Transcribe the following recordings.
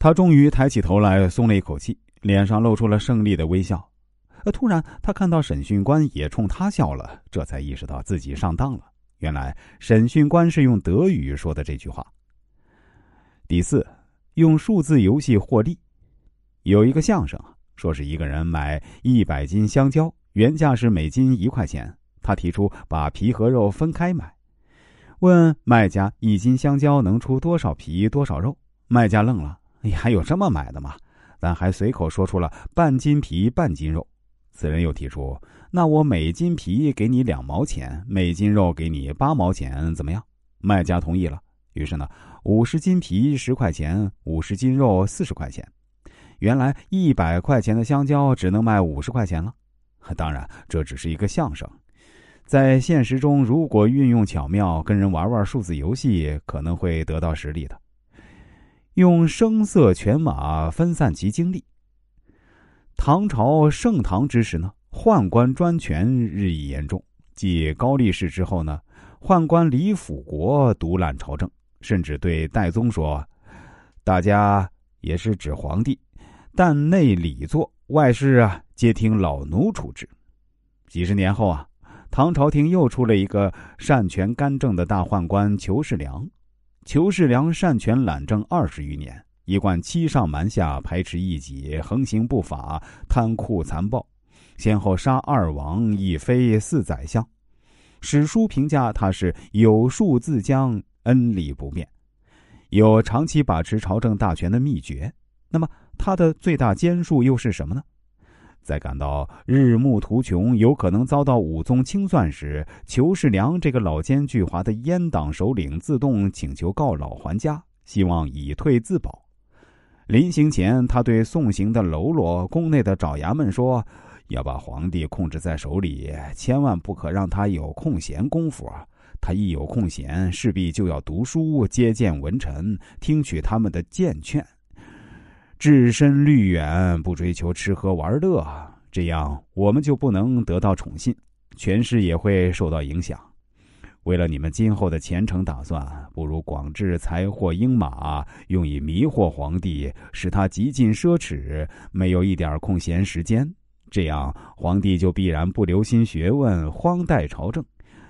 他终于抬起头来，松了一口气，脸上露出了胜利的微笑。突然，他看到审讯官也冲他笑了，这才意识到自己上当了。原来审讯官是用德语说的这句话。第四，用数字游戏获利。有一个相声说是一个人买一百斤香蕉，原价是每斤一块钱，他提出把皮和肉分开买，问卖家一斤香蕉能出多少皮多少肉？卖家愣了，你还有这么买的吗？但还随口说出了半斤皮半斤肉。此人又提出，那我每斤皮给你两毛钱，每斤肉给你八毛钱，怎么样？卖家同意了。于是呢，五十斤皮十块钱，五十斤肉四十块钱。原来一百块钱的香蕉只能卖五十块钱了。当然，这只是一个相声，在现实中，如果运用巧妙，跟人玩玩数字游戏，可能会得到实力的。用声色犬马分散其精力。唐朝盛唐之时呢，宦官专权日益严重。继高力士之后呢，宦官李辅国独揽朝政。甚至对戴宗说：“大家也是指皇帝，但内礼作，外事啊，皆听老奴处置。”几十年后啊，唐朝廷又出了一个擅权干政的大宦官裘世良。裘世良擅权揽政二十余年，一贯欺上瞒下，排斥异己，横行不法，贪酷残暴，先后杀二王、一妃、四宰相。史书评价他是有术自将。恩礼不变，有长期把持朝政大权的秘诀。那么，他的最大奸术又是什么呢？在感到日暮途穷，有可能遭到武宗清算时，裘世良这个老奸巨猾的阉党首领自动请求告老还家，希望以退自保。临行前，他对送行的喽啰、宫内的爪牙们说：“要把皇帝控制在手里，千万不可让他有空闲功夫。”他一有空闲，势必就要读书、接见文臣，听取他们的谏劝，置身虑远，不追求吃喝玩乐，这样我们就不能得到宠信，权势也会受到影响。为了你们今后的前程打算，不如广置财货鹰马，用以迷惑皇帝，使他极尽奢侈，没有一点空闲时间。这样，皇帝就必然不留心学问，荒怠朝政。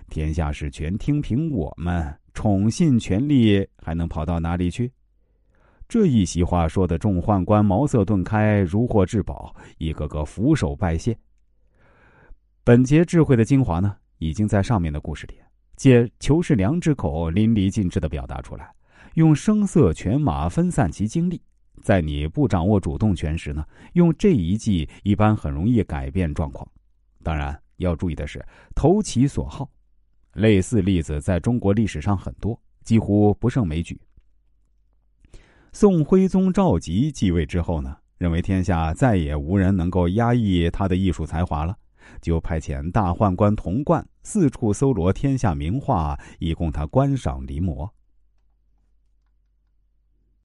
天下事全听凭我们，宠信权力还能跑到哪里去？这一席话说的众宦官茅塞顿开，如获至宝，一个个俯首拜谢。本节智慧的精华呢，已经在上面的故事里借裘世良之口淋漓尽致的表达出来，用声色犬马分散其精力。在你不掌握主动权时呢，用这一计一般很容易改变状况。当然要注意的是，投其所好。类似例子在中国历史上很多，几乎不胜枚举。宋徽宗赵佶继位之后呢，认为天下再也无人能够压抑他的艺术才华了，就派遣大宦官童贯四处搜罗天下名画，以供他观赏临摹。